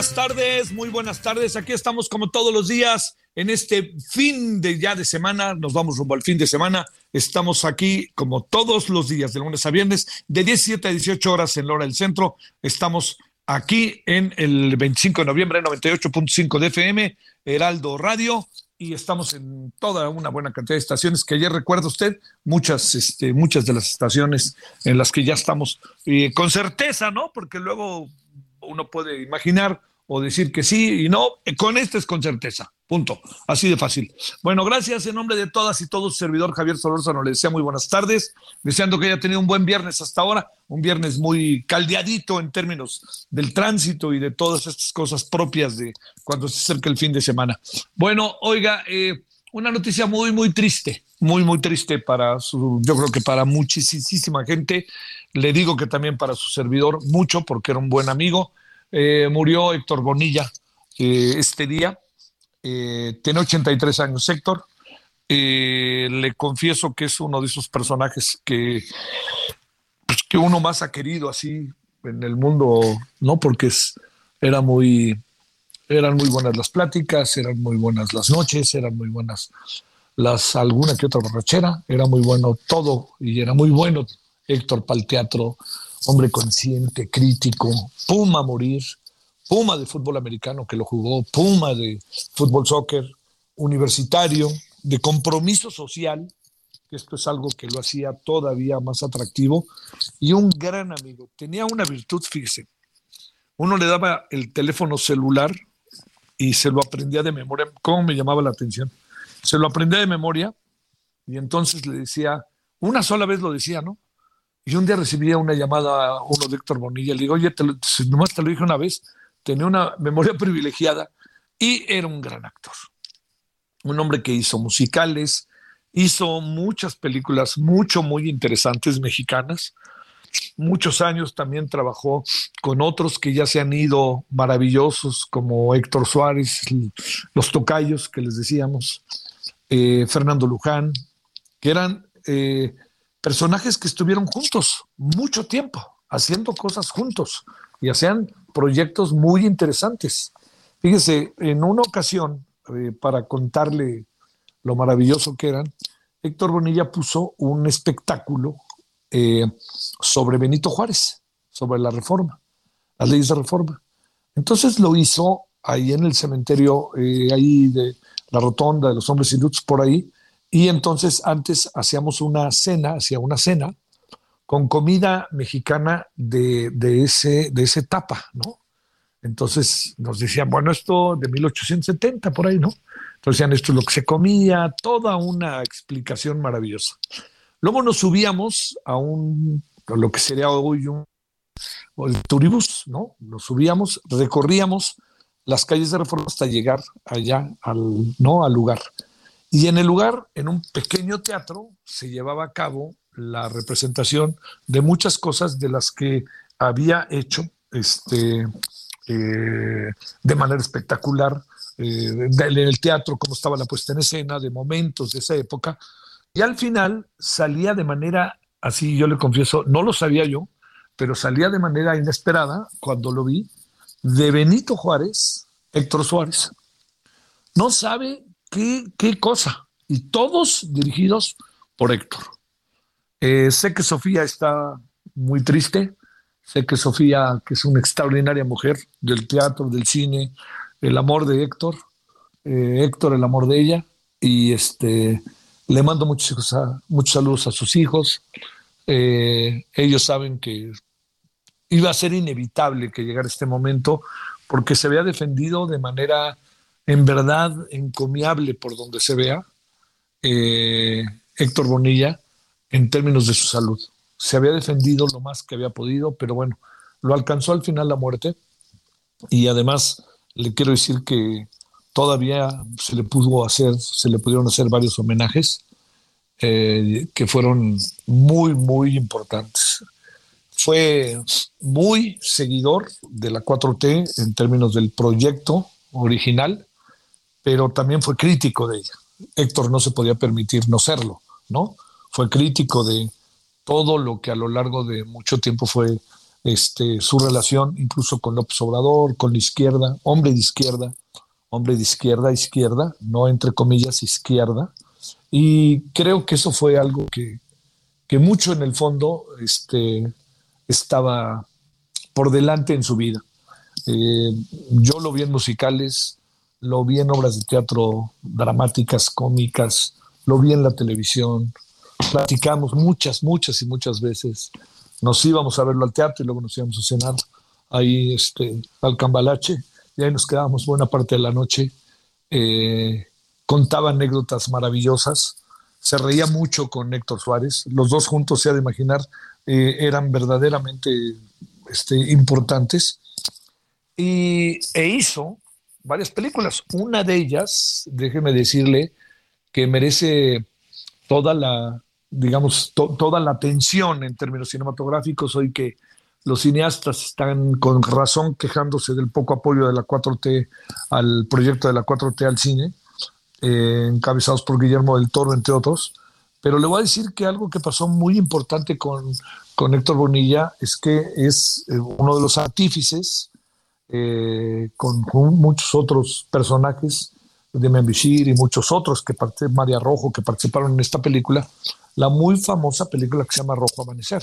Buenas tardes, muy buenas tardes. Aquí estamos como todos los días en este fin de ya de semana. Nos vamos rumbo al fin de semana. Estamos aquí como todos los días, de lunes a viernes, de 17 a 18 horas en la hora del centro. Estamos aquí en el 25 de noviembre, 98.5 de FM, Heraldo Radio. Y estamos en toda una buena cantidad de estaciones que ayer recuerda usted, muchas, este, muchas de las estaciones en las que ya estamos eh, con certeza, ¿no? Porque luego uno puede imaginar o decir que sí y no, con este es con certeza, punto, así de fácil. Bueno, gracias en nombre de todas y todos, servidor Javier Solórzano le desea muy buenas tardes, deseando que haya tenido un buen viernes hasta ahora, un viernes muy caldeadito en términos del tránsito y de todas estas cosas propias de cuando se acerca el fin de semana. Bueno, oiga, eh, una noticia muy, muy triste, muy, muy triste para su, yo creo que para muchísima gente, le digo que también para su servidor mucho, porque era un buen amigo. Eh, murió Héctor Bonilla eh, este día, eh, tiene 83 años Héctor. Eh, le confieso que es uno de esos personajes que, pues, que uno más ha querido así en el mundo, ¿no? Porque es, era muy, eran muy buenas las pláticas, eran muy buenas las noches, eran muy buenas las alguna que otra borrachera, era muy bueno todo y era muy bueno Héctor para el teatro, hombre consciente, crítico, Puma a morir, Puma de fútbol americano que lo jugó, Puma de fútbol soccer, universitario, de compromiso social, que esto es algo que lo hacía todavía más atractivo, y un gran amigo. Tenía una virtud, fíjese, uno le daba el teléfono celular y se lo aprendía de memoria. ¿Cómo me llamaba la atención? Se lo aprendía de memoria y entonces le decía, una sola vez lo decía, ¿no? Y un día recibía una llamada a uno de Héctor Bonilla. Le digo, oye, te lo, nomás te lo dije una vez, tenía una memoria privilegiada y era un gran actor. Un hombre que hizo musicales, hizo muchas películas, mucho, muy interesantes mexicanas. Muchos años también trabajó con otros que ya se han ido maravillosos, como Héctor Suárez, los tocayos que les decíamos, eh, Fernando Luján, que eran eh, personajes que estuvieron juntos mucho tiempo, haciendo cosas juntos y hacían proyectos muy interesantes. Fíjese, en una ocasión, eh, para contarle lo maravilloso que eran, Héctor Bonilla puso un espectáculo eh, sobre Benito Juárez, sobre la reforma, las leyes de reforma. Entonces lo hizo ahí en el cementerio, eh, ahí de la rotonda de los hombres ilutos por ahí, y entonces antes hacíamos una cena, hacía una cena con comida mexicana de, de, ese, de esa etapa, ¿no? Entonces nos decían, bueno, esto de 1870 por ahí, ¿no? Entonces decían, esto es lo que se comía, toda una explicación maravillosa. Luego nos subíamos a un, lo que sería hoy un turibús, ¿no? Nos subíamos, recorríamos las calles de Reforma hasta llegar allá al, ¿no? al lugar. Y en el lugar, en un pequeño teatro, se llevaba a cabo la representación de muchas cosas de las que había hecho este, eh, de manera espectacular eh, en el teatro, cómo estaba la puesta en escena, de momentos de esa época. Y al final salía de manera, así yo le confieso, no lo sabía yo, pero salía de manera inesperada cuando lo vi, de Benito Juárez, Héctor Suárez. No sabe qué, cosa. Y todos dirigidos por Héctor. Eh, sé que Sofía está muy triste, sé que Sofía, que es una extraordinaria mujer del teatro, del cine, el amor de Héctor, eh, Héctor el amor de ella, y este, le mando muchos, muchos saludos a sus hijos. Eh, ellos saben que iba a ser inevitable que llegara este momento porque se había defendido de manera en verdad encomiable por donde se vea Héctor Bonilla en términos de su salud. Se había defendido lo más que había podido, pero bueno, lo alcanzó al final la muerte. Y además le quiero decir que todavía se le pudo hacer, se le pudieron hacer varios homenajes eh, que fueron muy, muy importantes. Fue muy seguidor de la 4T en términos del proyecto original, pero también fue crítico de ella. Héctor no se podía permitir no serlo, ¿no? fue crítico de todo lo que a lo largo de mucho tiempo fue este, su relación, incluso con López Obrador, con la izquierda, hombre de izquierda, hombre de izquierda, izquierda, no entre comillas izquierda. Y creo que eso fue algo que, que mucho en el fondo este, estaba por delante en su vida. Eh, yo lo vi en musicales, lo vi en obras de teatro dramáticas, cómicas, lo vi en la televisión, platicamos muchas, muchas y muchas veces. Nos íbamos a verlo al teatro y luego nos íbamos a cenar ahí este, al Cambalache y ahí nos quedábamos buena parte de la noche. Eh, contaba anécdotas maravillosas, se reía mucho con Héctor Suárez, los dos juntos, se ha de imaginar, eh, eran verdaderamente este, importantes. Y, e hizo varias películas. Una de ellas, déjeme decirle, que merece toda la, digamos, toda la atención en términos cinematográficos hoy que los cineastas están con razón quejándose del poco apoyo de la 4T al proyecto de la 4T al cine, eh, encabezados por Guillermo del Toro, entre otros. Pero le voy a decir que algo que pasó muy importante con, con Héctor Bonilla es que es eh, uno de los artífices, eh, con, muchos otros personajes de Membishir y muchos otros que María Rojo que participaron en esta película, la muy famosa película que se llama Rojo Amanecer,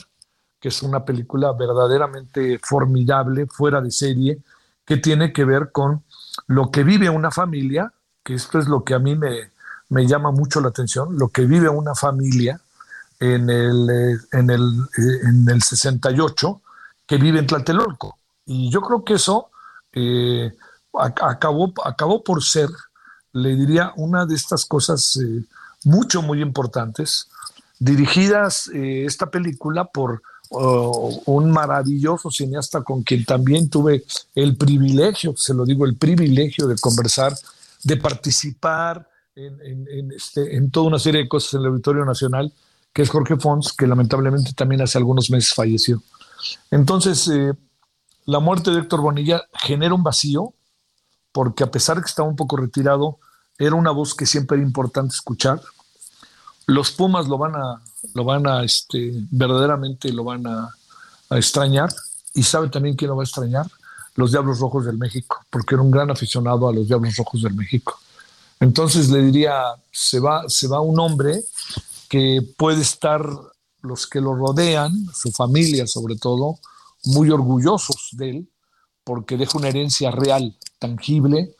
que es una película verdaderamente formidable, fuera de serie, que tiene que ver con lo que vive una familia, que esto es lo que a mí me, me llama mucho la atención, lo que vive una familia en el, eh, en el, eh, en el 68 que vive en Tlatelolco. Y yo creo que eso eh, acabó, acabó por ser, le diría, una de estas cosas mucho, muy importantes, dirigidas eh, esta película por oh, un maravilloso cineasta con quien también tuve el privilegio, se lo digo, el privilegio de conversar, de participar en, este, en toda una serie de cosas en el Auditorio Nacional, que es Jorge Fons, que lamentablemente también hace algunos meses falleció. Entonces, eh, la muerte de Héctor Bonilla genera un vacío, porque a pesar de que estaba un poco retirado, era una voz que siempre era importante escuchar los Pumas lo van a, lo van a, este, verdaderamente lo van a, extrañar. Y sabe también quién lo va a extrañar, los Diablos Rojos del México, porque era un gran aficionado a los Diablos Rojos del México. Entonces le diría, se va, se va un hombre que puede estar los que lo rodean, su familia sobre todo, muy orgullosos de él, porque deja una herencia real, tangible,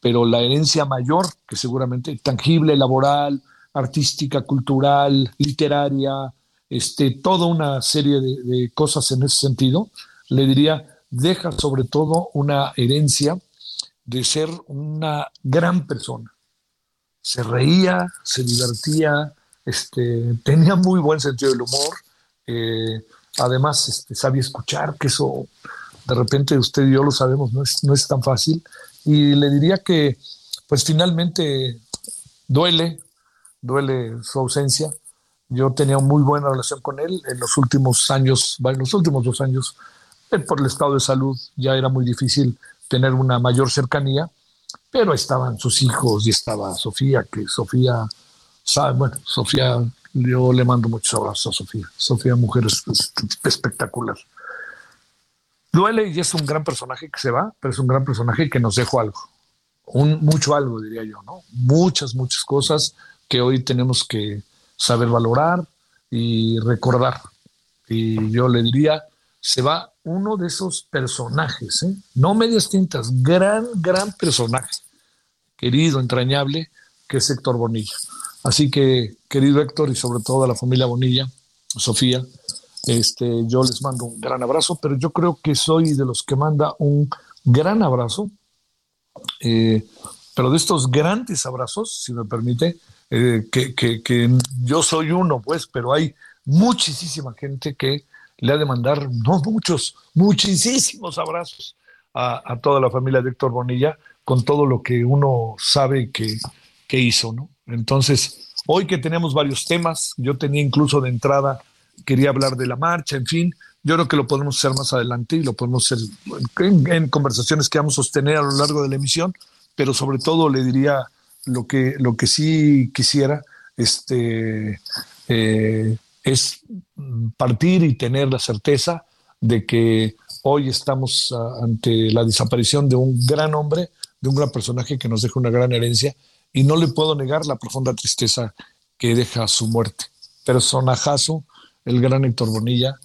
pero la herencia mayor, que seguramente tangible, laboral, artística, cultural, literaria, este, toda una serie de, cosas en ese sentido, le diría, deja sobre todo una herencia de ser una gran persona. Se reía, se divertía, este, tenía muy buen sentido del humor, eh, además este, sabía escuchar, que eso de repente usted y yo lo sabemos, no es, no es tan fácil, y le diría que pues finalmente duele, duele su ausencia. Yo tenía muy buena relación con él en los últimos años, en los últimos dos años, por el estado de salud ya era muy difícil tener una mayor cercanía, pero estaban sus hijos y estaba Sofía, que Sofía, sabe, bueno, Sofía, yo le mando muchos abrazos a Sofía. Sofía, mujer espectacular. Duele y es un gran personaje que se va, pero es un gran personaje que nos dejó algo. Mucho algo, diría yo, ¿no? Muchas, muchas cosas que hoy tenemos que saber valorar y recordar. Y yo le diría, se va uno de esos personajes, ¿eh? no medias tintas, gran, gran personaje, querido, entrañable, que es Héctor Bonilla. Así que, querido Héctor y sobre todo a la familia Bonilla, Sofía, este, yo les mando un gran abrazo, pero yo creo que soy de los que manda un gran abrazo, eh, pero de estos grandes abrazos, si me permite, eh, que, que, yo soy uno, pues, pero hay muchísima gente que le ha de mandar, no muchos, muchísimos abrazos a, toda la familia de Héctor Bonilla con todo lo que uno sabe que, que hizo, ¿no? Entonces, hoy que tenemos varios temas, yo tenía incluso de entrada quería hablar de la marcha, en fin, yo creo que lo podemos hacer más adelante y lo podemos hacer en, conversaciones que vamos a sostener a lo largo de la emisión, pero sobre todo le diría lo que, lo que sí quisiera este, eh, es partir y tener la certeza de que hoy estamos ante la desaparición de un gran hombre, de un gran personaje que nos deja una gran herencia y no le puedo negar la profunda tristeza que deja su muerte. Personajazo el gran Héctor Bonilla.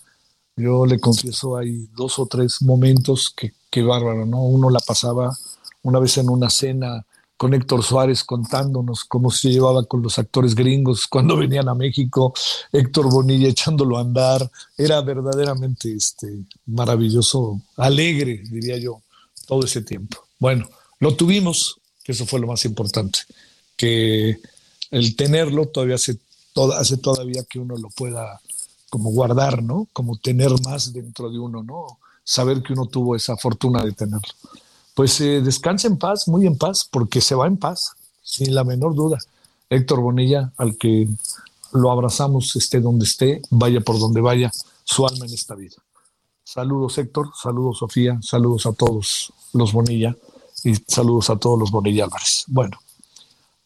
Yo le confieso, hay dos o tres momentos que, que bárbaro, ¿no? Uno la pasaba una vez en una cena con Héctor Suárez contándonos cómo se llevaba con los actores gringos cuando venían a México, Héctor Bonilla echándolo a andar, era verdaderamente este, maravilloso, alegre, diría yo, todo ese tiempo. Bueno, lo tuvimos, que eso fue lo más importante, que el tenerlo todavía hace, hace todavía que uno lo pueda como guardar, ¿no? Como tener más dentro de uno, ¿no? Saber que uno tuvo esa fortuna de tenerlo. Pues eh, descanse en paz, muy en paz, porque se va en paz, sin la menor duda. Héctor Bonilla, al que lo abrazamos, esté donde esté, vaya por donde vaya, su alma en esta vida. Saludos Héctor, saludos Sofía, saludos a todos los Bonilla y saludos a todos los Bonilla Álvarez. Bueno,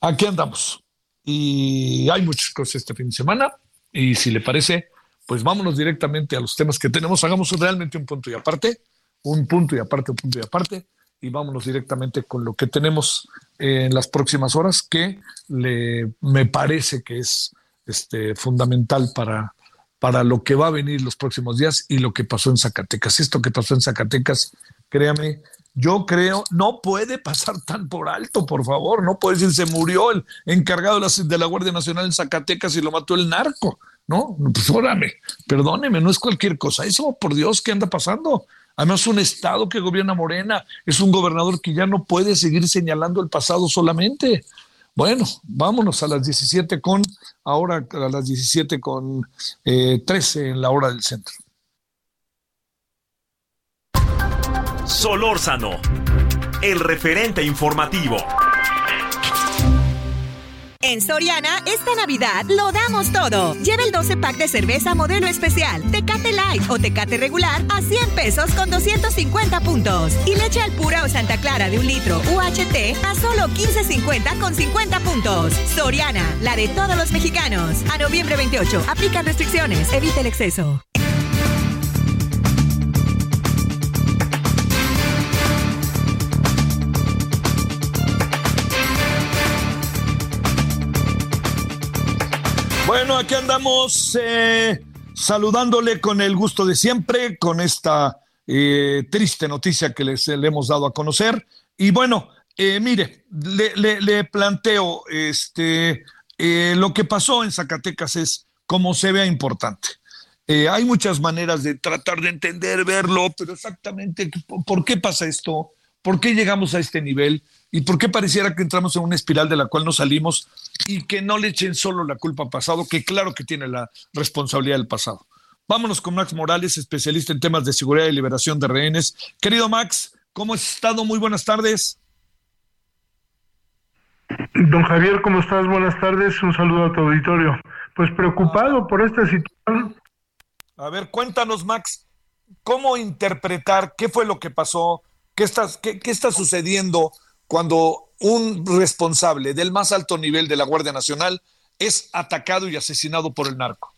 aquí andamos y hay muchas cosas este fin de semana y si le parece, pues vámonos directamente a los temas que tenemos, hagamos realmente un punto y aparte, un punto y aparte, un punto y aparte, y vámonos directamente con lo que tenemos en las próximas horas, que le, me parece que es este, fundamental para, para lo que va a venir los próximos días y lo que pasó en Zacatecas. Esto que pasó en Zacatecas, créame, yo creo, no puede pasar tan por alto, por favor, no puede decir, se murió el encargado de la, Guardia Nacional en Zacatecas y lo mató el narco. No, pues órame, perdóneme, no es cualquier cosa. Eso, por Dios, ¿qué anda pasando? Además, un Estado que gobierna Morena es un gobernador que ya no puede seguir señalando el pasado solamente. Bueno, vámonos a las 17 con, ahora a las 17 con 13 eh, en la hora del centro. Solórzano, el referente informativo. En Soriana, esta Navidad lo damos todo. Lleva el 12 pack de cerveza modelo especial, Tecate Light o Tecate regular a 100 pesos con 250 puntos. Y leche al pura o Santa Clara de un litro UHT a solo 15.50 con 50 puntos. Soriana, la de todos los mexicanos. A noviembre 28, aplica restricciones, evita el exceso. Bueno, aquí andamos eh, saludándole con el gusto de siempre, con esta eh, triste noticia que les, le hemos dado a conocer. Y bueno, eh, mire, le, planteo, este, lo que pasó en Zacatecas es como se vea importante. hay muchas maneras de tratar de entender, verlo, pero exactamente por qué pasa esto, por qué llegamos a este nivel y por qué pareciera que entramos en una espiral de la cual no salimos y que no le echen solo la culpa al pasado, que claro que tiene la responsabilidad del pasado. Vámonos con Max Morales, especialista en temas de seguridad y liberación de rehenes. Querido Max, ¿cómo has estado? Muy buenas tardes. Don Javier, ¿cómo estás? Buenas tardes, un saludo a tu auditorio. Pues preocupado por esta situación. A ver, cuéntanos, Max, ¿cómo interpretar qué fue lo que pasó? ¿Qué está, qué, qué está sucediendo cuando un responsable del más alto nivel de la Guardia Nacional es atacado y asesinado por el narco?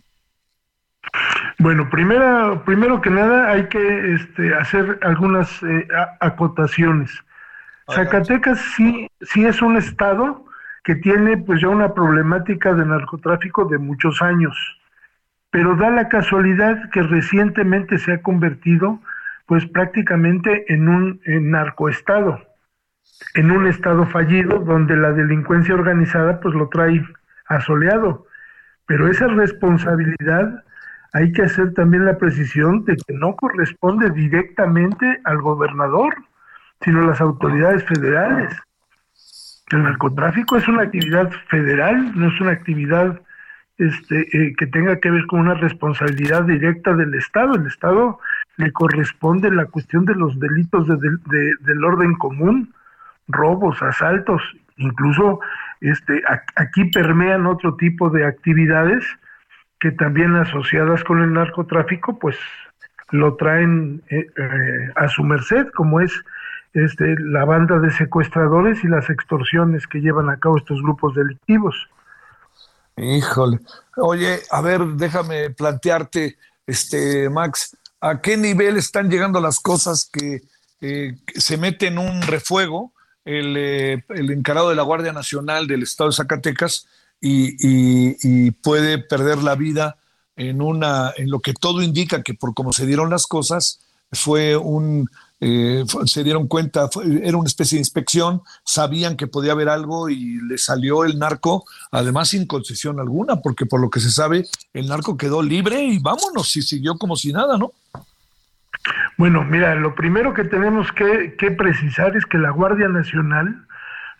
Bueno, primero, primero que nada hay que este, hacer algunas eh, acotaciones. Zacatecas sí, sí es un estado que tiene pues ya una problemática de narcotráfico de muchos años, pero da la casualidad que recientemente se ha convertido pues prácticamente en un narcoestado, en un estado fallido donde la delincuencia organizada pues lo trae asoleado, pero esa responsabilidad hay que hacer también la precisión de que no corresponde directamente al gobernador, sino a las autoridades federales. El narcotráfico es una actividad federal, no es una actividad este, eh, que tenga que ver con una responsabilidad directa del Estado. El Estado le corresponde la cuestión de los delitos del orden común, robos, asaltos, incluso este, aquí permean otro tipo de actividades que también asociadas con el narcotráfico, pues lo traen eh, eh, a su merced, como es este, la banda de secuestradores y las extorsiones que llevan a cabo estos grupos delictivos. Híjole. Oye, a ver, déjame plantearte, este, Max, ¿a qué nivel están llegando las cosas que eh, se mete en un refuego el, el encarado de la Guardia Nacional del Estado de Zacatecas? y, puede perder la vida en, una, en lo que todo indica que por cómo se dieron las cosas, fue un, eh, se dieron cuenta, era una especie de inspección, sabían que podía haber algo y le salió el narco, además sin concesión alguna, porque por lo que se sabe, el narco quedó libre y vámonos, y siguió como si nada, ¿no? Bueno, mira, lo primero que tenemos que, que precisar es que la Guardia Nacional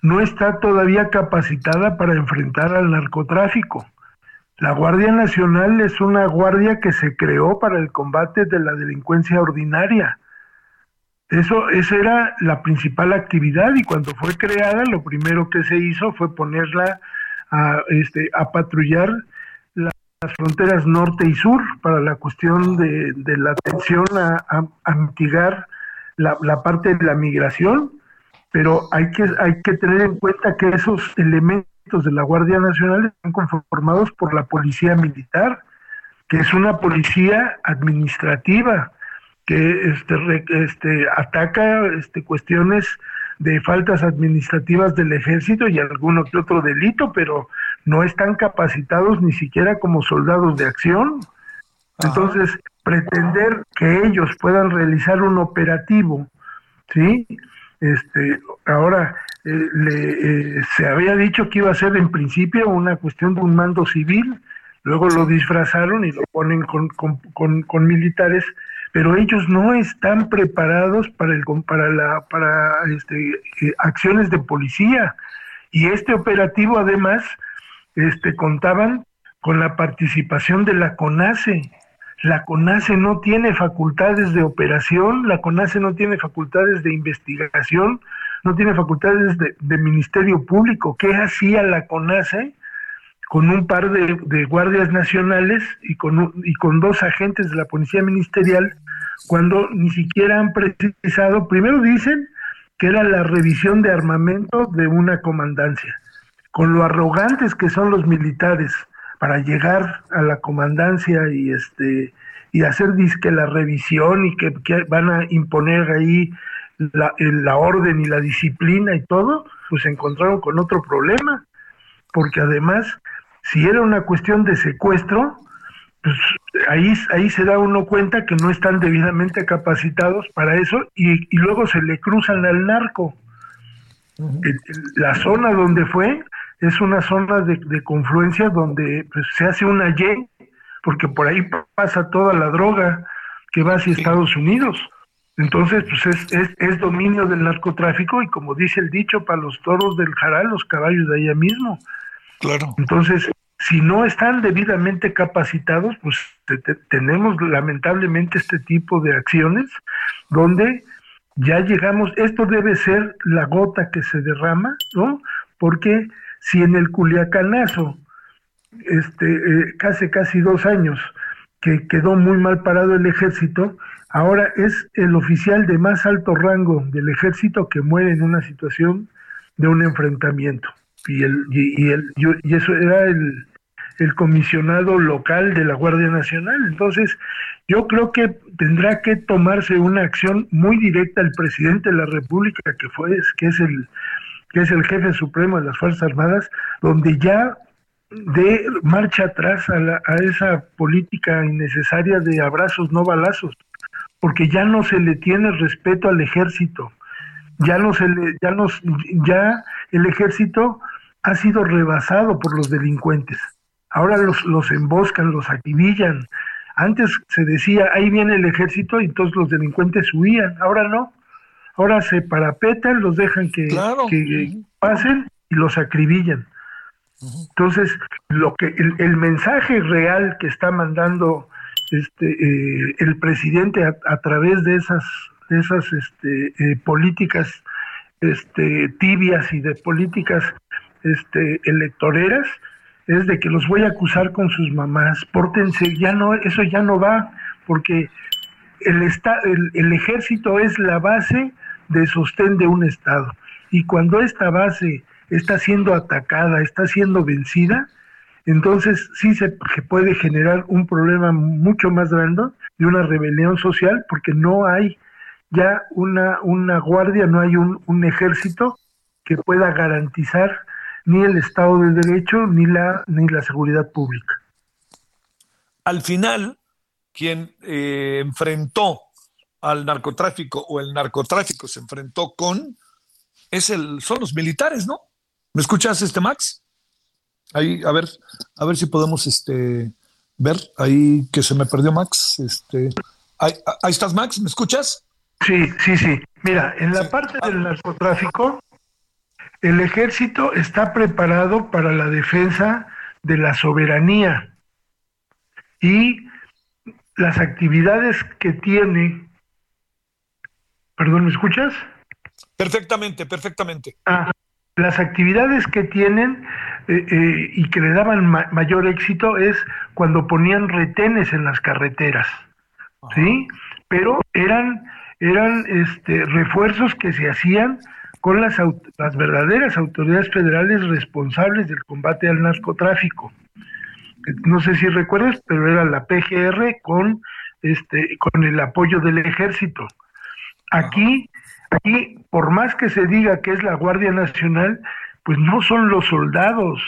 no está todavía capacitada para enfrentar al narcotráfico. La Guardia Nacional es una guardia que se creó para el combate de la delincuencia ordinaria. Eso, esa era la principal actividad y cuando fue creada lo primero que se hizo fue ponerla a, este, a patrullar las fronteras norte y sur para la cuestión de, la atención a, mitigar la, la, parte de la migración. Pero hay que, hay que tener en cuenta que esos elementos de la Guardia Nacional están conformados por la Policía Militar, que es una policía administrativa que este, este, ataca este, cuestiones de faltas administrativas del ejército y alguno que otro delito, pero no están capacitados ni siquiera como soldados de acción. Entonces, pretender que ellos puedan realizar un operativo, ¿sí? Este, ahora, eh, le, eh, se había dicho que iba a ser en principio una cuestión de un mando civil, luego lo disfrazaron y lo ponen con, con, con, militares, pero ellos no están preparados para, el, para, la, para este, eh, acciones de policía. Y este operativo además este, contaban con la participación de la CONACE, la CONACE no tiene facultades de operación, la CONACE no tiene facultades de investigación, no tiene facultades de, Ministerio Público. ¿Qué hacía la CONACE con un par de, guardias nacionales y con, y con dos agentes de la Policía Ministerial cuando ni siquiera han precisado, primero dicen que era la revisión de armamento de una comandancia, con lo arrogantes que son los militares, para llegar a la comandancia y este y hacer disque la revisión y que, van a imponer ahí la, la, orden y la disciplina y todo, pues se encontraron con otro problema, porque además, si era una cuestión de secuestro, pues ahí, ahí se da uno cuenta que no están debidamente capacitados para eso y, y luego se le cruzan al narco. La zona donde fue es una zona de, confluencia donde pues, se hace una Y, porque por ahí pasa toda la droga que va hacia Estados Unidos. Entonces, pues es, es, dominio del narcotráfico y como dice el dicho, para los toros del jaral, los caballos de allá mismo. Claro. Entonces, si no están debidamente capacitados, pues tenemos lamentablemente este tipo de acciones donde ya llegamos, esto debe ser la gota que se derrama, ¿no? Porque si en el Culiacanazo, este, eh, casi casi dos años, que quedó muy mal parado el ejército, ahora es el oficial de más alto rango del ejército que muere en una situación de un enfrentamiento. Y, el, y, el, y eso era el, el comisionado local de la Guardia Nacional. Entonces, yo creo que tendrá que tomarse una acción muy directa el presidente de la República, que fue, que es el, que es el jefe supremo de las Fuerzas Armadas, donde ya de marcha atrás a, a esa política innecesaria de abrazos no balazos, porque ya no se le tiene respeto al ejército, ya no se le, ya nos, ya el ejército ha sido rebasado por los delincuentes. Ahora los, los emboscan, los acribillan. Antes se decía, ahí viene el ejército y todos los delincuentes huían. Ahora no. Ahora se parapetan, los dejan que, pasen y los acribillan. Entonces, lo que el, mensaje real que está mandando este eh, el presidente a, través de esas de esas este, eh, políticas este, tibias y de políticas este, electoreras es de que los voy a acusar con sus mamás, pórtense, ya no, eso ya no va, porque el, el, el ejército es la base de sostén de un Estado. Y cuando esta base está siendo atacada, está siendo vencida, entonces sí se puede generar un problema mucho más grande de una rebelión social, porque no hay ya una, una guardia, no hay un ejército que pueda garantizar ni el Estado de Derecho ni la, ni la seguridad pública. Al final, quien eh, enfrentó al narcotráfico o el narcotráfico se enfrentó con es el son los militares, ¿no? ¿Me escuchas este Max? Ahí a ver, a ver si podemos este ver ahí que se me perdió Max, este ahí, estás Max, ¿me escuchas? Sí, sí, sí. Mira, en la parte del narcotráfico el ejército está preparado para la defensa de la soberanía y las actividades que tiene. Perdón, ¿me escuchas? Perfectamente, perfectamente. Ah, las actividades que tienen eh, eh, y que le daban mayor éxito es cuando ponían retenes en las carreteras, ¿sí? Pero eran, eran este, refuerzos que se hacían con las, las verdaderas autoridades federales responsables del combate al narcotráfico. No sé si recuerdas, pero era la PGR con este con el apoyo del ejército. Aquí, aquí, por más que se diga que es la Guardia Nacional, pues no son los soldados,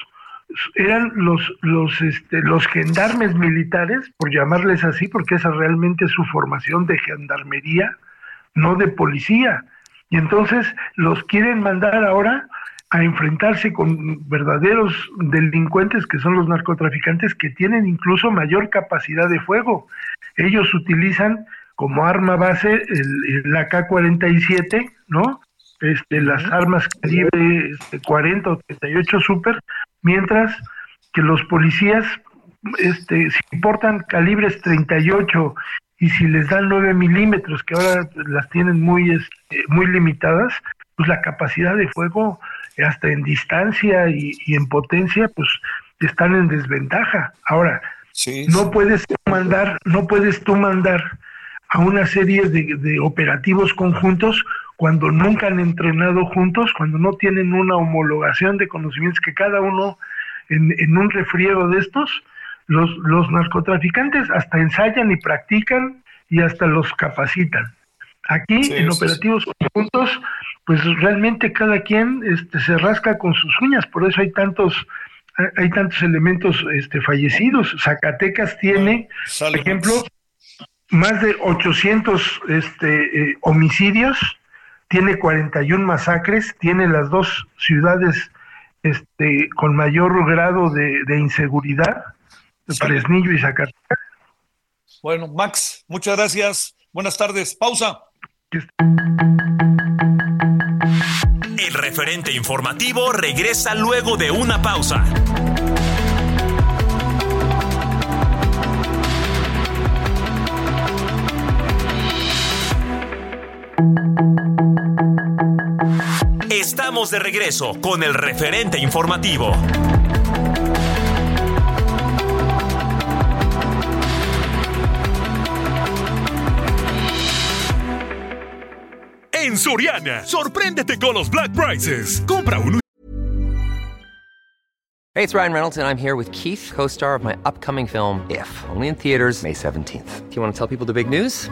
eran los los este, los gendarmes militares, por llamarles así, porque esa realmente es su formación de gendarmería, no de policía. Y entonces los quieren mandar ahora a enfrentarse con verdaderos delincuentes que son los narcotraficantes que tienen incluso mayor capacidad de fuego. Ellos utilizan como arma base el, AK-47, ¿no? Este, las armas calibre este, 40 o 38 super, mientras que los policías este, si portan calibres 38 y si les dan 9 milímetros, que ahora las tienen muy, este, muy limitadas, pues la capacidad de fuego hasta en distancia y, en potencia, pues están en desventaja. Ahora, no puedes mandar, no puedes tú mandar a una serie de, operativos conjuntos cuando nunca han entrenado juntos, cuando no tienen una homologación de conocimientos que cada uno en, en un refriego de estos los, los narcotraficantes hasta ensayan y practican y hasta los capacitan. Aquí en operativos conjuntos, pues realmente cada quien este, se rasca con sus uñas, por eso hay tantos hay tantos elementos este, fallecidos. Zacatecas tiene, por ejemplo, más de 800 este, eh, homicidios, tiene 41 masacres, tiene las dos ciudades este, con mayor grado de, de inseguridad, Fresnillo y Zacatecas. Bueno, Max, muchas gracias. Buenas tardes. Pausa. El referente informativo regresa luego de una pausa. estamos de regreso con el referente informativo. En Soriana, sorpréndete con los Black Prices. Compra uno. Hey, it's Ryan Reynolds, and I'm here with Keith, co star of my upcoming film, If, only in theaters, May 17th. Do you want to tell people the big news?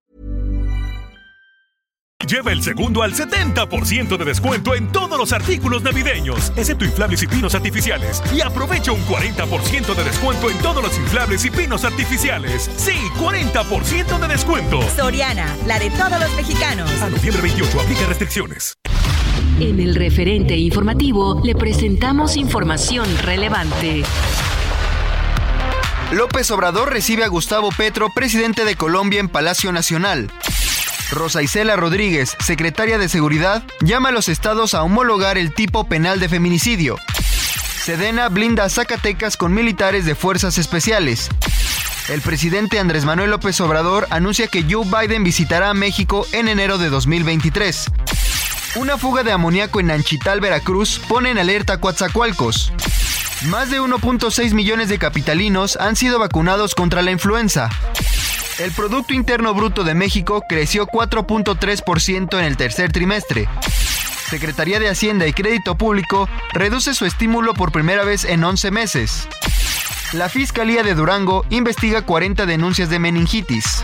Lleva el segundo al 70% de descuento en todos los artículos navideños, excepto inflables y pinos artificiales. Y aprovecha un 40% de descuento en todos los inflables y pinos artificiales. Sí, 40% de descuento. Soriana, la de todos los mexicanos. A noviembre 28, aplica restricciones. En el referente informativo le presentamos información relevante. López Obrador recibe a Gustavo Petro, presidente de Colombia, en Palacio Nacional. Rosa Isela Rodríguez, secretaria de Seguridad, llama a los estados a homologar el tipo penal de feminicidio. Sedena blinda Zacatecas con militares de fuerzas especiales. El presidente Andrés Manuel López Obrador anuncia que Joe Biden visitará a México en enero de 2023. Una fuga de amoníaco en Anchital, Veracruz, pone en alerta a Coatzacoalcos. Más de 1.6 millones de capitalinos han sido vacunados contra la influenza. El Producto Interno Bruto de México creció 4.3% en el tercer trimestre. Secretaría de Hacienda y Crédito Público reduce su estímulo por primera vez en 11 meses. La Fiscalía de Durango investiga 40 denuncias de meningitis.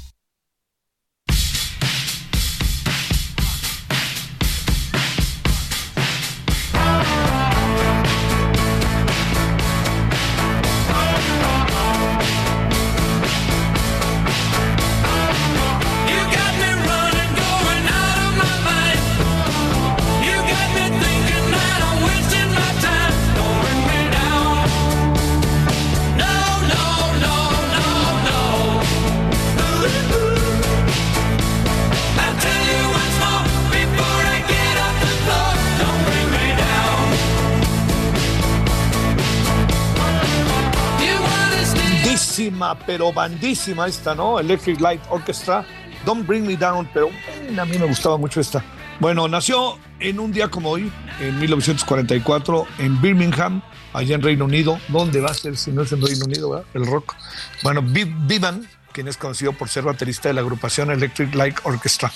Pero bandísima esta, ¿no? Electric Light Orchestra. Don't Bring Me Down, pero mm, a mí me gustaba mucho esta. Bueno, nació en un día como hoy, en 1944, en Birmingham, allá en Reino Unido. ¿Dónde va a ser si no es en Reino Unido, ¿verdad? El rock. Bueno, Vivan, quien es conocido por ser baterista de la agrupación Electric Light Orchestra.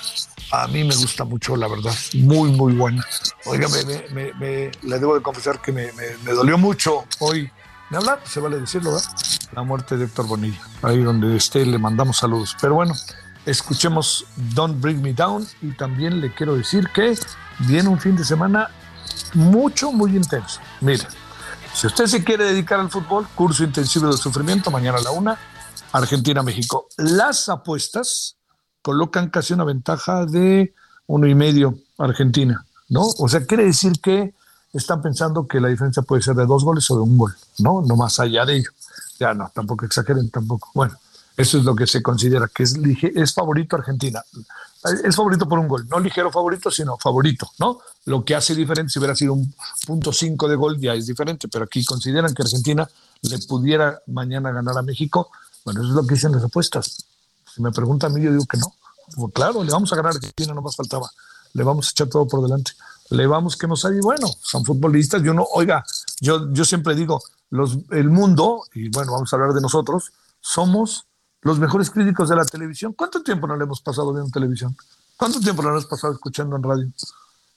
A mí me gusta mucho, la verdad. Muy, muy buena. Oiga, me, me, me, le debo de confesar que me, dolió mucho hoy. ¿Me habla? Se vale decirlo, ¿verdad? La muerte de Héctor Bonilla. Ahí donde esté le mandamos saludos. Pero bueno, escuchemos Don't Bring Me Down y también le quiero decir que viene un fin de semana mucho, muy intenso. Mira, si usted se quiere dedicar al fútbol, curso intensivo de sufrimiento, mañana a la una, Argentina-México. Las apuestas colocan casi una ventaja de uno y medio Argentina, ¿no? O sea, quiere decir que están pensando que la diferencia puede ser de dos goles o de un gol, ¿no? No más allá de ello. Ya no, tampoco exageren, tampoco. Bueno, eso es lo que se considera que es, es favorito Argentina. Es favorito por un gol, no ligero favorito, sino favorito, ¿no? Lo que hace diferente, si hubiera sido un punto cinco de gol, ya es diferente, pero aquí consideran que Argentina le pudiera mañana ganar a México. Bueno, eso es lo que dicen las apuestas. Si me preguntan a mí, yo digo que no. Pues claro, le vamos a ganar a Argentina, no más faltaba. Le vamos a echar todo por delante. Le vamos que nos hay, bueno, son futbolistas. Yo no, oiga, yo, yo siempre digo, los, el mundo, y bueno, vamos a hablar de nosotros, somos los mejores críticos de la televisión. ¿Cuánto tiempo no le hemos pasado viendo televisión? ¿Cuánto tiempo no le hemos pasado escuchando en radio?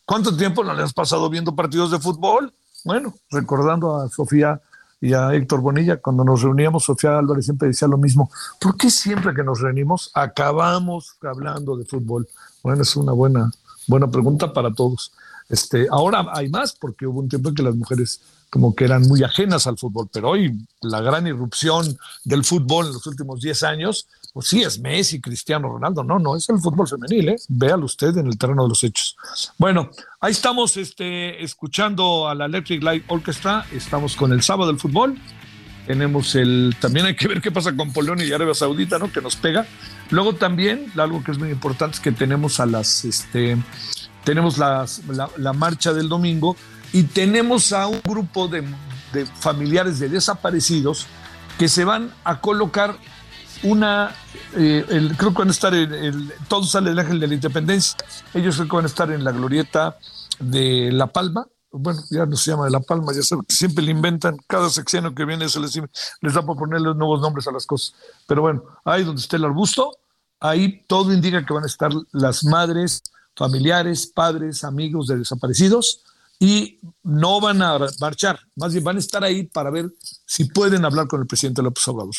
¿Cuánto tiempo no le hemos pasado viendo partidos de fútbol? Bueno, recordando a Sofía y a Héctor Bonilla, cuando nos reuníamos, Sofía Álvarez siempre decía lo mismo. ¿Por qué siempre que nos reunimos acabamos hablando de fútbol? Bueno, es una buena, buena pregunta para todos. Este, ahora hay más, porque hubo un tiempo en que las mujeres como que eran muy ajenas al fútbol, pero hoy la gran irrupción del fútbol en los últimos 10 años, pues sí es Messi, Cristiano Ronaldo, no, no, es el fútbol femenil, ¿eh? véalo usted en el terreno de los hechos. Bueno, ahí estamos este, escuchando a la Electric Light Orchestra, estamos con el sábado del fútbol, tenemos el, también hay que ver qué pasa con Polonia y Arabia Saudita, ¿no? Que nos pega. Luego también, algo que es muy importante es que tenemos a las, este, tenemos las, la marcha del domingo, y tenemos a un grupo de, familiares de desaparecidos que se van a colocar una, eh, creo que van a estar, en el, todo sale del Ángel de la Independencia, ellos creo que van a estar en la glorieta de La Palma, bueno, ya no se llama de La Palma, ya saben, siempre le inventan, cada sexenio que viene se les, da por ponerle nuevos nombres a las cosas, pero bueno, ahí donde esté el arbusto, ahí todo indica que van a estar las madres, familiares, padres, amigos de desaparecidos, y no van a marchar, más bien van a estar ahí para ver si pueden hablar con el presidente López Obrador.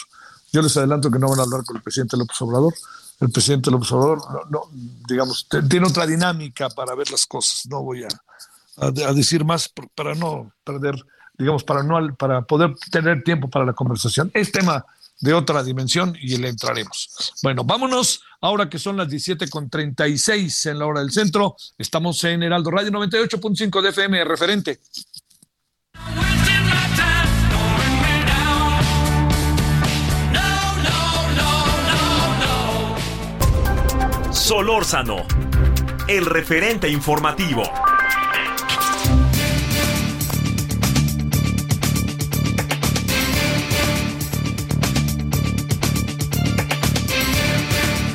Yo les adelanto que no van a hablar con el presidente López Obrador. El presidente López Obrador, no, digamos, tiene otra dinámica para ver las cosas. No voy a, decir más para no perder, digamos, para, no, para poder tener tiempo para la conversación. Es tema de otra dimensión y le entraremos. Bueno, vámonos ahora que son las 17 con 36 en la hora del centro. Estamos en Heraldo Radio 98.5 de FM, referente. Solórzano, el referente informativo.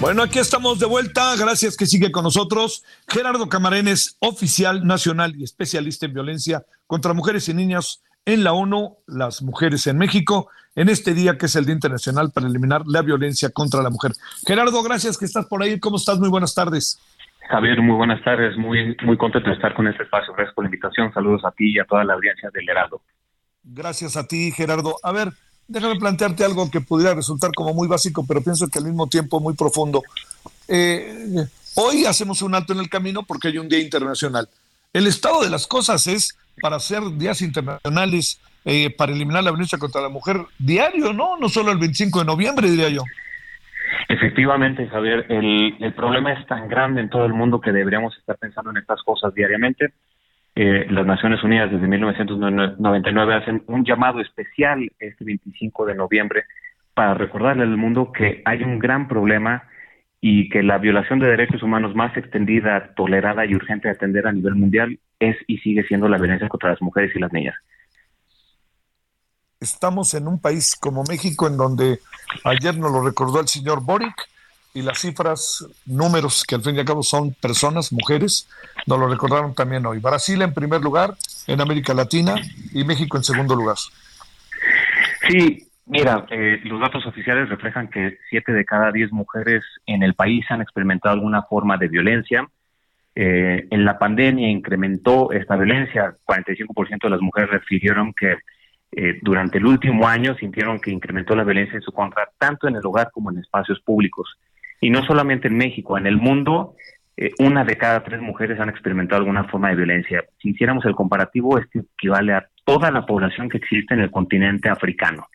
Bueno, aquí estamos de vuelta. Gracias que sigue con nosotros. Gerardo Camarenes, oficial nacional y especialista en violencia contra mujeres y niñas en la ONU, las mujeres en México, en este día que es el Día Internacional para eliminar la violencia contra la mujer. Gerardo, gracias que estás por ahí. ¿Cómo estás? Muy buenas tardes. Javier, muy buenas tardes. Muy, muy contento de estar con este espacio. Gracias por la invitación. Saludos a ti y a toda la audiencia del Heraldo. Gracias a ti, Gerardo. A ver, déjame plantearte algo que pudiera resultar como muy básico, pero pienso que al mismo tiempo muy profundo. Eh, hoy hacemos un alto en el camino porque hay un día internacional. El estado de las cosas es para hacer días internacionales eh, para eliminar la violencia contra la mujer diario, ¿no? No solo el 25 de noviembre, diría yo. Efectivamente, Javier, el, el problema es tan grande en todo el mundo que deberíamos estar pensando en estas cosas diariamente. Eh, las Naciones Unidas desde 1999 hacen un llamado especial este 25 de noviembre para recordarle al mundo que hay un gran problema y que la violación de derechos humanos más extendida, tolerada y urgente de atender a nivel mundial es y sigue siendo la violencia contra las mujeres y las niñas. Estamos en un país como México en donde ayer nos lo recordó el señor Boric, y las cifras, números que al fin y al cabo son personas, mujeres, nos lo recordaron también hoy. Brasil en primer lugar en América Latina y México en segundo lugar. Sí, mira, eh, los datos oficiales reflejan que siete de cada diez mujeres en el país han experimentado alguna forma de violencia. Eh, en la pandemia incrementó esta violencia. 45% de las mujeres refirieron que eh, durante el último año sintieron que incrementó la violencia en su contra, tanto en el hogar como en espacios públicos. Y no solamente en México, en el mundo, eh, una de cada tres mujeres han experimentado alguna forma de violencia. Si hiciéramos el comparativo, esto equivale a toda la población que existe en el continente africano.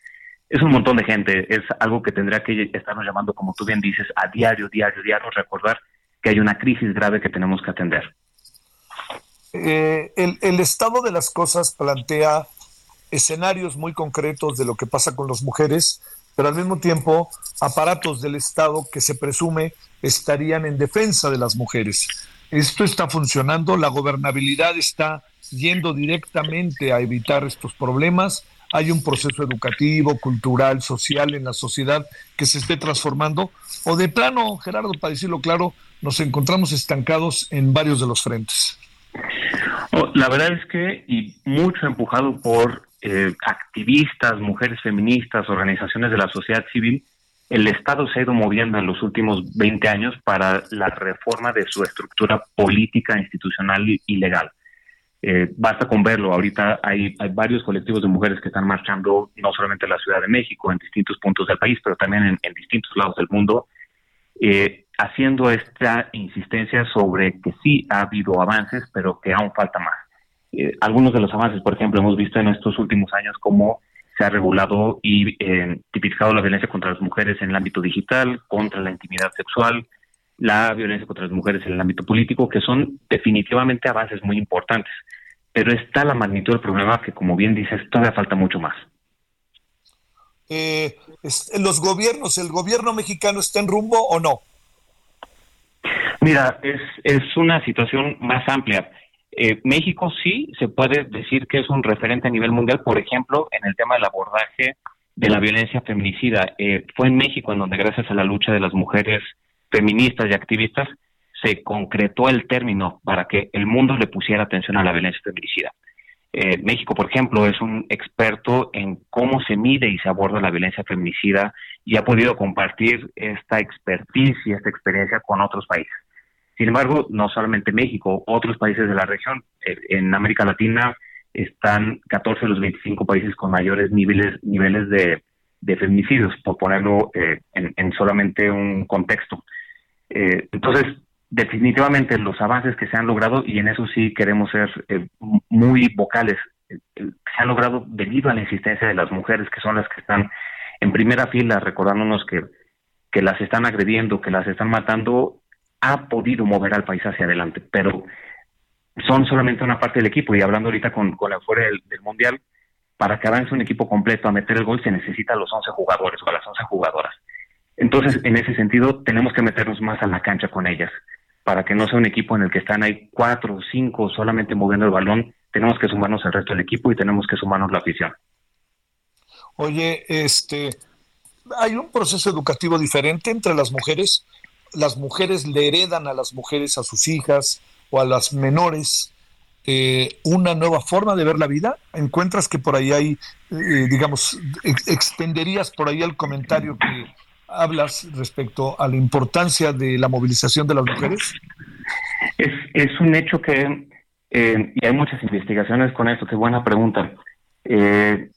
Es un montón de gente, es algo que tendría que estarnos llamando, como tú bien dices, a diario, diario, diario, recordar que hay una crisis grave que tenemos que atender. Eh, el estado de las cosas plantea escenarios muy concretos de lo que pasa con las mujeres, pero al mismo tiempo aparatos del Estado que se presume estarían en defensa de las mujeres. Esto está funcionando, la gobernabilidad está yendo directamente a evitar estos problemas, hay un proceso educativo, cultural, social en la sociedad que se esté transformando, o de plano, Gerardo, para decirlo claro, nos encontramos estancados en varios de los frentes. Oh, la verdad es que, y mucho empujado por eh, activistas, mujeres feministas, organizaciones de la sociedad civil, el Estado se ha ido moviendo en los últimos 20 años para la reforma de su estructura política, institucional y legal. Eh, basta con verlo, ahorita hay, varios colectivos de mujeres que están marchando no solamente en la Ciudad de México, en distintos puntos del país, pero también en, distintos lados del mundo, eh, haciendo esta insistencia sobre que sí ha habido avances, pero que aún falta más. Eh, algunos de los avances, por ejemplo, hemos visto en estos últimos años cómo se ha regulado y tipificado la violencia contra las mujeres en el ámbito digital, contra la intimidad sexual, la violencia contra las mujeres en el ámbito político, que son definitivamente avances muy importantes. Pero está la magnitud del problema que, como bien dices, todavía falta mucho más. Eh, ¿Los gobiernos, el gobierno mexicano está en rumbo o no? Mira, es, es una situación más amplia. Eh, México sí se puede decir que es un referente a nivel mundial, por ejemplo, en el tema del abordaje de la violencia feminicida. Eh, fue en México en donde, gracias a la lucha de las mujeres feministas y activistas, se concretó el término para que el mundo le pusiera atención a la violencia feminicida. Eh, México, por ejemplo, es un experto en cómo se mide y se aborda la violencia feminicida y ha podido compartir esta expertise y esta experiencia con otros países. Sin embargo, no solamente México, otros países de la región, eh, en América Latina están 14 de los 25 países con mayores niveles, niveles de, feminicidios, por ponerlo eh, en, solamente un contexto. Eh, entonces, definitivamente los avances que se han logrado, y en eso sí queremos ser eh, muy vocales, eh, se han logrado debido a la existencia de las mujeres que son las que están en primera fila recordándonos que, que las están agrediendo, que las están matando, ha podido mover al país hacia adelante, pero son solamente una parte del equipo y hablando ahorita con, con la fuera del, Mundial, para que avance un equipo completo a meter el gol se necesita a los 11 jugadores o a las 11 jugadoras. Entonces, en ese sentido, tenemos que meternos más a la cancha con ellas, para que no sea un equipo en el que están ahí cuatro o cinco solamente moviendo el balón. Tenemos que sumarnos al resto del equipo y tenemos que sumarnos la afición. Oye, este, hay un proceso educativo diferente entre las mujeres. Las mujeres le heredan a las mujeres, a sus hijas o a las menores, eh, una nueva forma de ver la vida? ¿Encuentras que por ahí hay, eh, digamos, extenderías por ahí el comentario que hablas respecto a la importancia de la movilización de las mujeres? Es, es un hecho que, eh, y hay muchas investigaciones con esto, qué buena pregunta. Eh,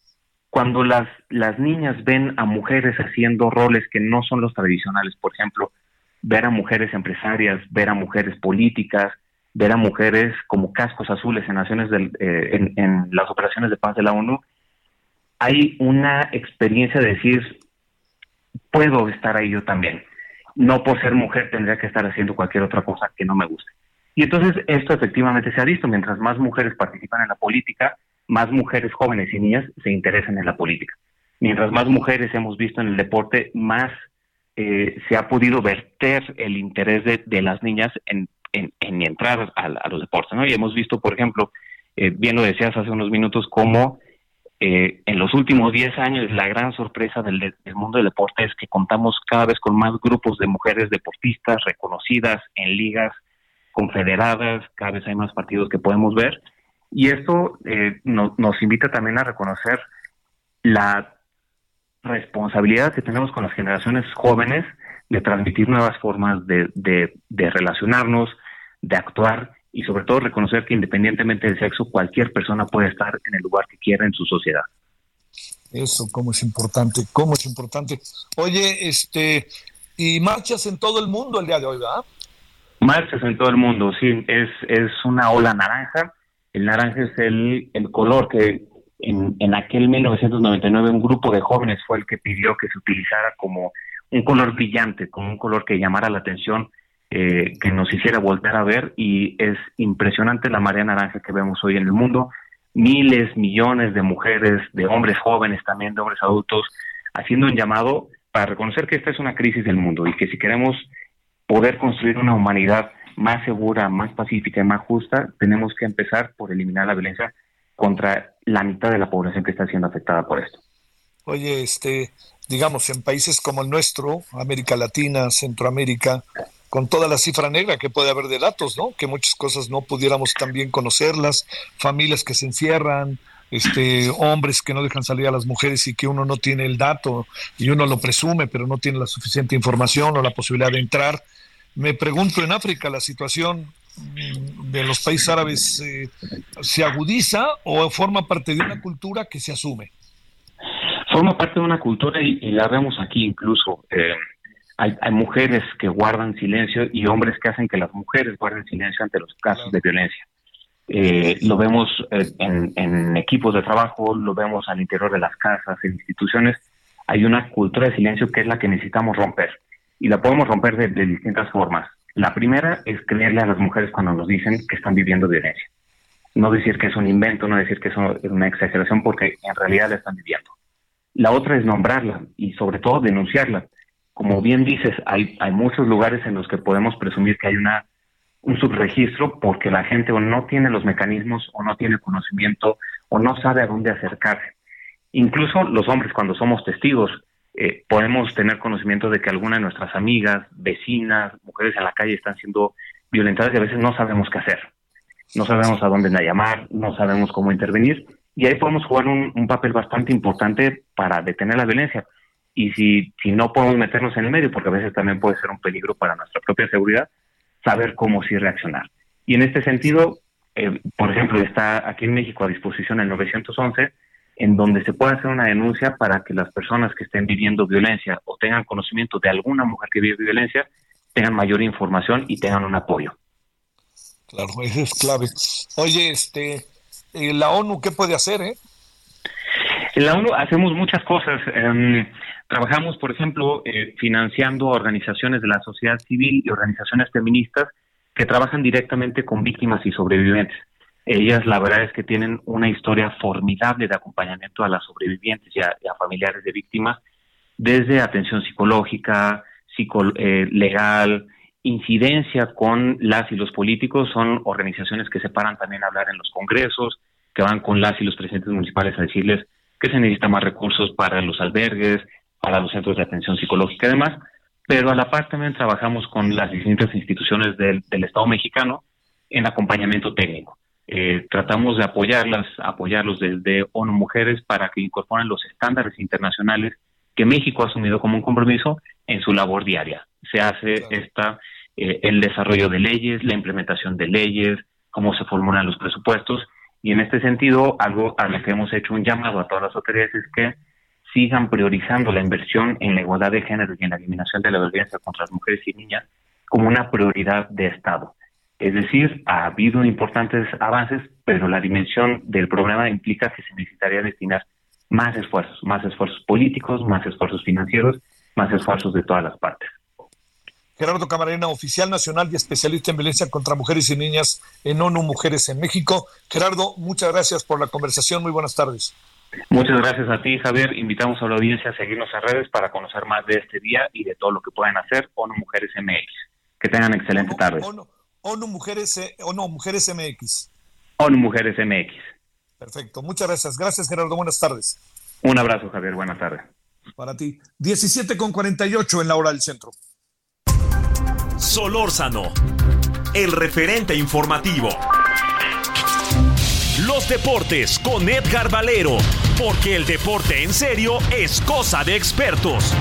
cuando las, las niñas ven a mujeres haciendo roles que no son los tradicionales, por ejemplo, ver a mujeres empresarias, ver a mujeres políticas, ver a mujeres como cascos azules en, del, eh, las operaciones de paz de la ONU, hay una experiencia de decir, puedo estar ahí yo también. No por ser mujer tendría que estar haciendo cualquier otra cosa que no me guste. Y entonces esto efectivamente se ha visto. Mientras más mujeres participan en la política, más mujeres jóvenes y niñas se interesan en la política. Mientras más mujeres hemos visto en el deporte, más eh, se ha podido verter el interés de, las niñas en, entrar a, los deportes. ¿no? Y hemos visto, por ejemplo, eh, bien lo decías hace unos minutos, cómo eh, en los últimos 10 años la gran sorpresa del, mundo del deporte es que contamos cada vez con más grupos de mujeres deportistas reconocidas en ligas confederadas, cada vez hay más partidos que podemos ver y esto eh, nos invita también a reconocer la responsabilidad que tenemos con las generaciones jóvenes de transmitir nuevas formas de, de relacionarnos, de actuar y sobre todo reconocer que independientemente del sexo, cualquier persona puede estar en el lugar que quiera en su sociedad. Eso, cómo es importante, cómo es importante. Oye, este, y marchas en todo el mundo el día de hoy, ¿verdad? Marchas en todo el mundo, sí, es, es una ola naranja. El naranja es el, el color que en, en aquel 1999 un grupo de jóvenes fue el que pidió que se utilizara como un color brillante, como un color que llamara la atención eh, que nos hiciera volver a ver y es impresionante la marea naranja que vemos hoy en el mundo. Miles, millones de mujeres, de hombres jóvenes también, de hombres adultos, haciendo un llamado para reconocer que esta es una crisis del mundo y que si queremos poder construir una humanidad más segura, más pacífica y más justa, tenemos que empezar por eliminar la violencia contra la mitad de la población que está siendo afectada por esto. Oye, este, digamos, en países como el nuestro, América Latina, Centroamérica, con toda la cifra negra que puede haber de datos, ¿no? Que muchas cosas no pudiéramos también conocerlas, familias que se encierran, este, hombres que no dejan salir a las mujeres y que uno no tiene el dato y uno lo presume, pero no tiene la suficiente información o la posibilidad de entrar. Me pregunto en África la situación de los países árabes eh, se agudiza o forma parte de una cultura que se asume? Forma parte de una cultura y, la vemos aquí incluso. Eh, hay, mujeres que guardan silencio y hombres que hacen que las mujeres guarden silencio ante los casos de violencia. Eh, lo vemos en, en, equipos de trabajo, lo vemos al interior de las casas, en instituciones. Hay una cultura de silencio que es la que necesitamos romper. Y la podemos romper de, de distintas formas. La primera es creerle a las mujeres cuando nos dicen que están viviendo violencia. No decir que es un invento, no decir que es una exageración, porque en realidad la están viviendo. La otra es nombrarla y sobre todo denunciarla. Como bien dices, hay, hay muchos lugares en los que podemos presumir que hay una, un subregistro porque la gente o no tiene los mecanismos o no tiene conocimiento o no sabe a dónde acercarse. Incluso los hombres cuando somos testigos eh, podemos tener conocimiento de que alguna de nuestras amigas, vecinas, mujeres en la calle están siendo violentadas y a veces no sabemos qué hacer. No sabemos a dónde llamar, no sabemos cómo intervenir y ahí podemos jugar un, papel bastante importante para detener la violencia. Y si, si no podemos meternos en el medio, porque a veces también puede ser un peligro para nuestra propia seguridad, saber cómo sí reaccionar. Y en este sentido, eh, por ejemplo, está aquí en México a disposición el 911, en donde se puede hacer una denuncia para que las personas que estén viviendo violencia o tengan conocimiento de alguna mujer que vive violencia tengan mayor información y tengan un apoyo. Claro, eso es clave. Oye, este, eh, la ONU, ¿qué puede hacer? Eh? En la ONU hacemos muchas cosas. Em, trabajamos, por ejemplo, eh, financiando organizaciones de la sociedad civil y organizaciones feministas que trabajan directamente con víctimas y sobrevivientes. Ellas la verdad es que tienen una historia formidable de acompañamiento a las sobrevivientes y a, familiares de víctimas, desde atención psicológica, eh, legal, incidencia con las y los políticos, son organizaciones que se paran también a hablar en los congresos, que van con las y los presidentes municipales a decirles que se necesita más recursos para los albergues, para los centros de atención psicológica y demás, pero a la par también trabajamos con las distintas instituciones del Estado mexicano en acompañamiento técnico. Eh, tratamos de apoyarlas, apoyarlos desde ONU Mujeres para que incorporen los estándares internacionales que México ha asumido como un compromiso en su labor diaria. Se hace esta, eh, el desarrollo de leyes, la implementación de leyes, cómo se formulan los presupuestos. Y en este sentido, algo a lo que hemos hecho un llamado a todas las autoridades es que sigan priorizando la inversión en la igualdad de género y en la eliminación de la violencia contra las mujeres y niñas como una prioridad de Estado. Es decir, ha habido importantes avances, pero la dimensión del problema implica que se necesitaría destinar más esfuerzos, más esfuerzos políticos, más esfuerzos financieros, más esfuerzos de todas las partes. Gerardo Camarena, oficial nacional y especialista en violencia contra mujeres y niñas en ONU Mujeres en México. Gerardo, muchas gracias por la conversación. Muy buenas tardes. Muchas gracias a ti, Javier. Invitamos a la audiencia a seguirnos en redes para conocer más de este día y de todo lo que pueden hacer ONU Mujeres MX. Que tengan excelente tarde. ONU Mujeres, eh, no, Mujeres MX. ONU Mujeres MX. Perfecto, muchas gracias. Gracias, Gerardo. Buenas tardes. Un abrazo, Javier. Buenas tardes. Para ti. 17 con 48 en la hora del centro. Solórzano, el referente informativo. Los deportes con Edgar Valero, porque el deporte en serio es cosa de expertos.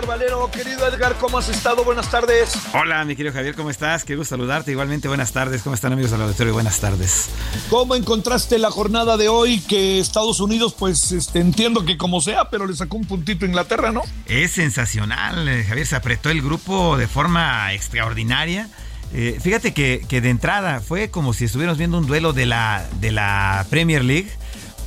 Edgar Valero. Querido Edgar, ¿cómo has estado? Buenas tardes. Hola, mi querido Javier, ¿cómo estás? Qué gusto saludarte. Igualmente, buenas tardes. ¿Cómo están, amigos del auditorio? Buenas tardes. ¿Cómo encontraste la jornada de hoy que Estados Unidos, pues este, entiendo que como sea, pero le sacó un puntito a Inglaterra, ¿no? Es sensacional, eh, Javier. Se apretó el grupo de forma extraordinaria. Eh, fíjate que, que, de entrada fue como si estuviéramos viendo un duelo de la, de la Premier League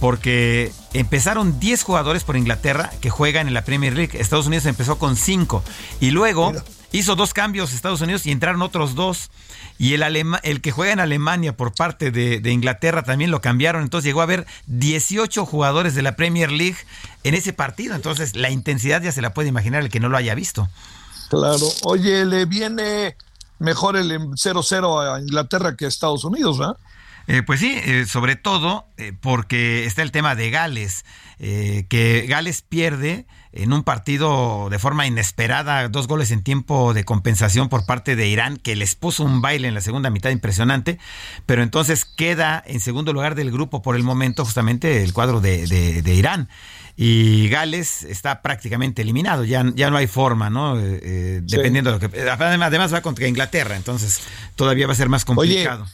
porque empezaron 10 jugadores por Inglaterra que juegan en la Premier League. Estados Unidos empezó con 5 y luego hizo dos cambios Estados Unidos y entraron otros dos. Y el, el que juega en Alemania por parte de, Inglaterra también lo cambiaron. Entonces llegó a haber 18 jugadores de la Premier League en ese partido. Entonces la intensidad ya se la puede imaginar el que no lo haya visto. Claro. Oye, le viene mejor el 0-0 a Inglaterra que a Estados Unidos, ¿verdad? Eh, pues sí, eh, sobre todo eh, porque está el tema de Gales, que Gales pierde en un partido de forma inesperada, dos goles en tiempo de compensación por parte de Irán, que les puso un baile en la segunda mitad impresionante, pero entonces queda en segundo lugar del grupo por el momento justamente el cuadro de, Irán y Gales está prácticamente eliminado, ya, ya no hay forma, ¿no? dependiendo de lo que... Además va contra Inglaterra, entonces todavía va a ser más complicado.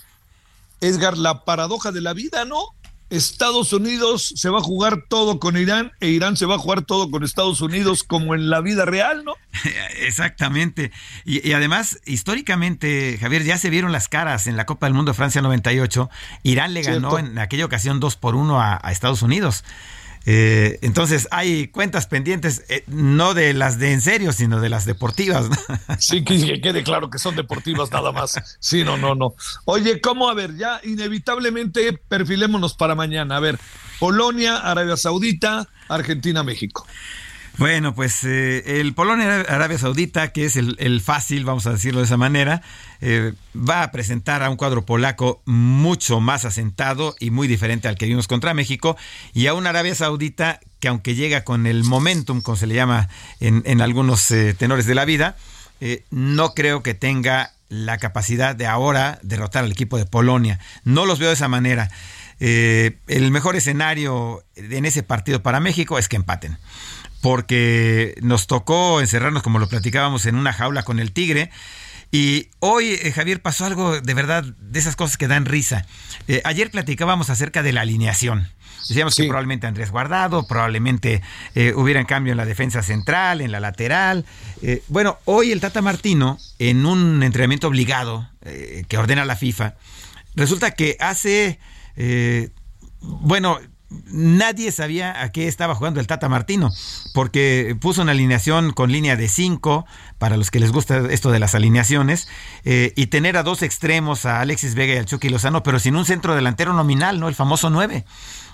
Edgar, la paradoja de la vida, ¿no? Estados Unidos se va a jugar todo con Irán e Irán se va a jugar todo con Estados Unidos como en la vida real, ¿no? Exactamente. Y, además, históricamente, Javier, ya se vieron las caras en la Copa del Mundo de Francia 98. Irán le ganó en aquella ocasión 2 por 1 a Estados Unidos. Eh, entonces hay cuentas pendientes, eh, no de las de en serio, sino de las deportivas. Sí, que, quede claro que son deportivas nada más. Sí, no, no, no. Oye, ¿cómo? A ver, ya inevitablemente perfilémonos para mañana. A ver, Polonia, Arabia Saudita, Argentina, México. Bueno, pues eh, el Polonia-Arabia Saudita, que es el, fácil, vamos a decirlo de esa manera, eh, va a presentar a un cuadro polaco mucho más asentado y muy diferente al que vimos contra México, y a una Arabia Saudita que aunque llega con el momentum, como se le llama en, algunos eh, tenores de la vida, no creo que tenga la capacidad de ahora derrotar al equipo de Polonia. No los veo de esa manera. el mejor escenario en ese partido para México es que empaten porque nos tocó encerrarnos, como lo platicábamos, en una jaula con el tigre. Y hoy, eh, Javier, pasó algo de verdad, de esas cosas que dan risa. Eh, ayer platicábamos acerca de la alineación. Decíamos que probablemente Andrés Guardado, probablemente eh, hubiera en cambio en la defensa central, en la lateral. bueno, hoy el Tata Martino, en un entrenamiento obligado que ordena la FIFA, resulta que hace, bueno, nadie sabía a qué estaba jugando el Tata Martino, porque puso una alineación con línea de 5, para los que les gusta esto de las alineaciones, eh, y tener a dos extremos, a Alexis Vega y al Chucky Lozano, pero sin un centro delantero nominal, ¿no? El famoso 9.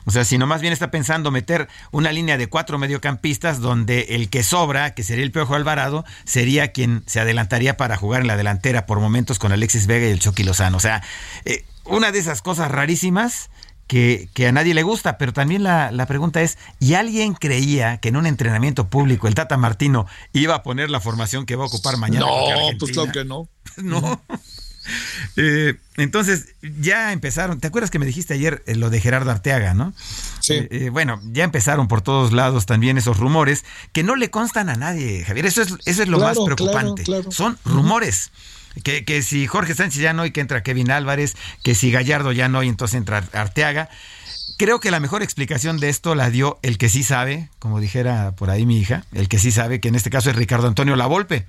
O sea, si más bien está pensando meter una línea de cuatro mediocampistas donde el que sobra, que sería el Piojo Alvarado, sería quien se adelantaría para jugar en la delantera por momentos con Alexis Vega y el Chucky Lozano. O sea, eh, una de esas cosas rarísimas que, a nadie le gusta, pero también la, pregunta es, ¿y alguien creía que en un entrenamiento público el Tata Martino iba a poner la formación que va a ocupar mañana? No, pues claro que no. no. Eh, entonces, ya empezaron, ¿te acuerdas que me dijiste ayer eh, lo de Gerardo Arteaga, no? Sí. Eh, bueno, ya empezaron por todos lados también esos rumores que no le constan a nadie, Javier. Eso es, eso es lo más preocupante. Son rumores. Que, si Jorge Sánchez ya no y que entra Kevin Álvarez, que si Gallardo ya no y entonces entra Arteaga. Creo que la mejor explicación de esto la dio el que sí sabe, como dijera por ahí mi hija, el que sí sabe, que en este caso es Ricardo Antonio Lavolpe,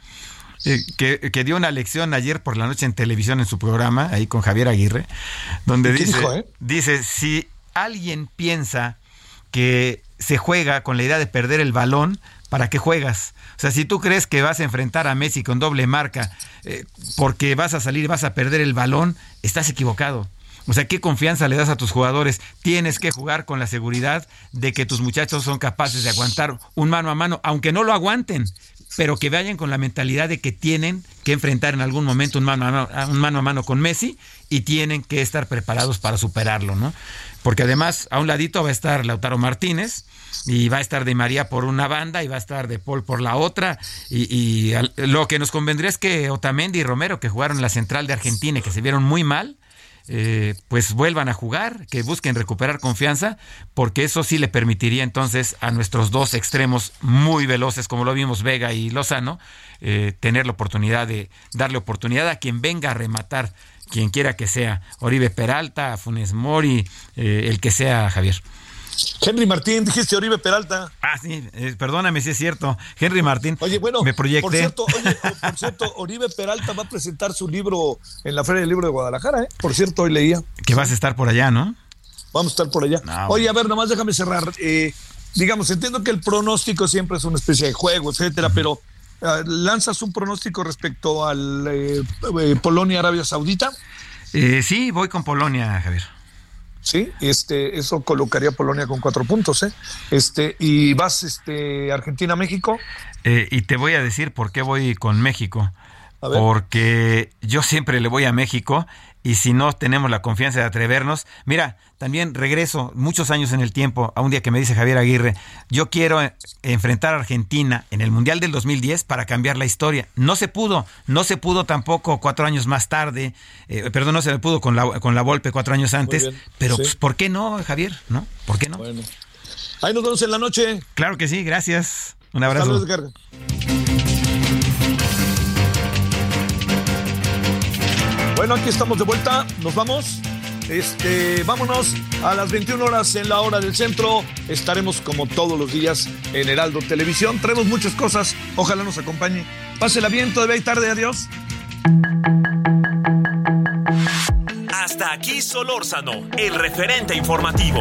eh, que, que, dio una lección ayer por la noche en televisión en su programa, ahí con Javier Aguirre, donde dice, eh? dice, si alguien piensa que se juega con la idea de perder el balón, ¿para qué juegas? O sea, si tú crees que vas a enfrentar a Messi con doble marca eh, porque vas a salir, vas a perder el balón, estás equivocado. O sea, ¿qué confianza le das a tus jugadores? Tienes que jugar con la seguridad de que tus muchachos son capaces de aguantar un mano a mano, aunque no lo aguanten, pero que vayan con la mentalidad de que tienen que enfrentar en algún momento un mano a mano, con Messi y tienen que estar preparados para superarlo, ¿no? Porque además a un ladito va a estar Lautaro Martínez, y va a estar de María por una banda y va a estar de Paul por la otra. Y, lo que nos convendría es que Otamendi y Romero, que jugaron en la central de Argentina y que se vieron muy mal, eh, pues vuelvan a jugar, que busquen recuperar confianza, porque eso sí le permitiría entonces a nuestros dos extremos muy veloces, como lo vimos Vega y Lozano, eh, tener la oportunidad de darle oportunidad a quien venga a rematar, quien quiera que sea, Oribe Peralta, Funes Mori, eh, el que sea Javier. Henry Martín, dijiste Oribe Peralta. Ah, sí, eh, perdóname si es cierto. Henry Martín. Oye, bueno, me proyecté. Por cierto, oye, por cierto, Oribe Peralta va a presentar su libro en la Feria del Libro de Guadalajara, ¿eh? Por cierto, hoy leía. Que vas a estar por allá, ¿no? Vamos a estar por allá. oye, a ver, nomás déjame cerrar. Eh, digamos, entiendo que el pronóstico siempre es una especie de juego, etcétera, pero ah, ¿lanzas un pronóstico respecto al eh, Polonia-Arabia Saudita? sí, voy con Polonia, Javier. Sí, este, eso colocaría Polonia con cuatro puntos, ¿eh? Este, y vas, este, Argentina-México. Eh, y te voy a decir por qué voy con México. Porque yo siempre le voy a México y si no tenemos la confianza de atrevernos, mira, también regreso muchos años en el tiempo a un día que me dice Javier Aguirre, yo quiero enfrentar a Argentina en el Mundial del 2010 para cambiar la historia. No se pudo, no se pudo tampoco cuatro años más tarde, eh, perdón, no se me pudo con la, con la Volpe cuatro años antes, pero pues, ¿por qué no, Javier? ¿No? ¿Por qué no? Bueno. Ahí nos vemos en la noche. Claro que sí, gracias. Un abrazo. Bueno, aquí estamos de vuelta. Nos vamos. Este, vámonos a las 21 horas en la hora del centro. Estaremos como todos los días en Heraldo Televisión. Traemos muchas cosas. Ojalá nos acompañe. Pásela bien, todavía hay tarde. Adiós. Hasta aquí Solórzano, el referente informativo.